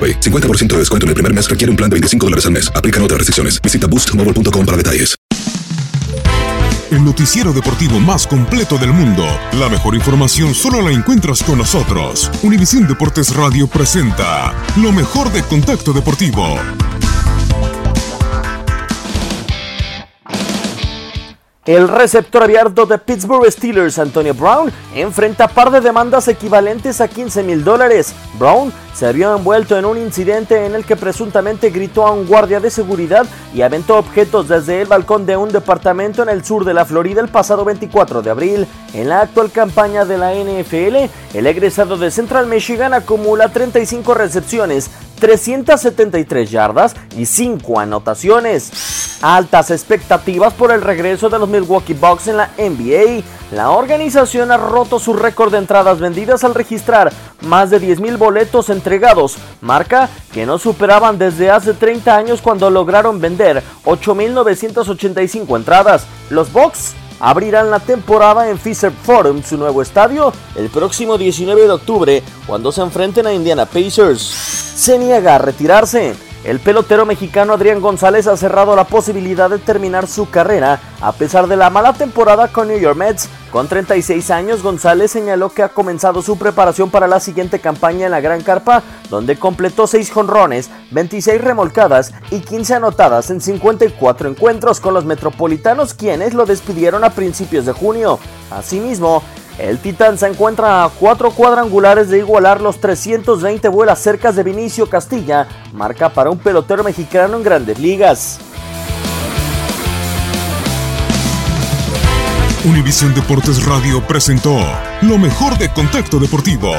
AroPay. 50% de descuento en el primer mes requiere un plan de 25 dólares al mes. Aplican otras restricciones. Visita boostmobile.com para detalles. El noticiero deportivo más completo del mundo. La mejor información solo la encuentras con nosotros. Univisión Deportes Radio presenta lo mejor de Contacto Deportivo. El receptor abierto de Pittsburgh Steelers, Antonio Brown, enfrenta par de demandas equivalentes a 15 mil dólares. Brown se vio envuelto en un incidente en el que presuntamente gritó a un guardia de seguridad y aventó objetos desde el balcón de un departamento en el sur de la Florida el pasado 24 de abril. En la actual campaña de la NFL, el egresado de Central Michigan acumula 35 recepciones, 373 yardas y 5 anotaciones. Altas expectativas por el regreso de los Milwaukee Bucks en la NBA. La organización ha roto su récord de entradas vendidas al registrar más de 10.000 boletos entregados, marca que no superaban desde hace 30 años cuando lograron vender 8.985 entradas. Los Bucks abrirán la temporada en Fisher Forum, su nuevo estadio, el próximo 19 de octubre, cuando se enfrenten a Indiana Pacers. Se niega a retirarse. El pelotero mexicano Adrián González ha cerrado la posibilidad de terminar su carrera a pesar de la mala temporada con New York Mets. Con 36 años, González señaló que ha comenzado su preparación para la siguiente campaña en la Gran Carpa, donde completó 6 jonrones, 26 remolcadas y 15 anotadas en 54 encuentros con los Metropolitanos, quienes lo despidieron a principios de junio. Asimismo, el Titán se encuentra a cuatro cuadrangulares de igualar los 320 vuelas cercas de Vinicio Castilla, marca para un pelotero mexicano en grandes ligas. Univisión Deportes Radio presentó lo mejor de Contacto Deportivo.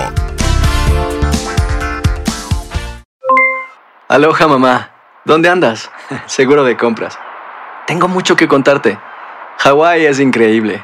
Aloha mamá. ¿Dónde andas? Seguro de compras. Tengo mucho que contarte. Hawái es increíble.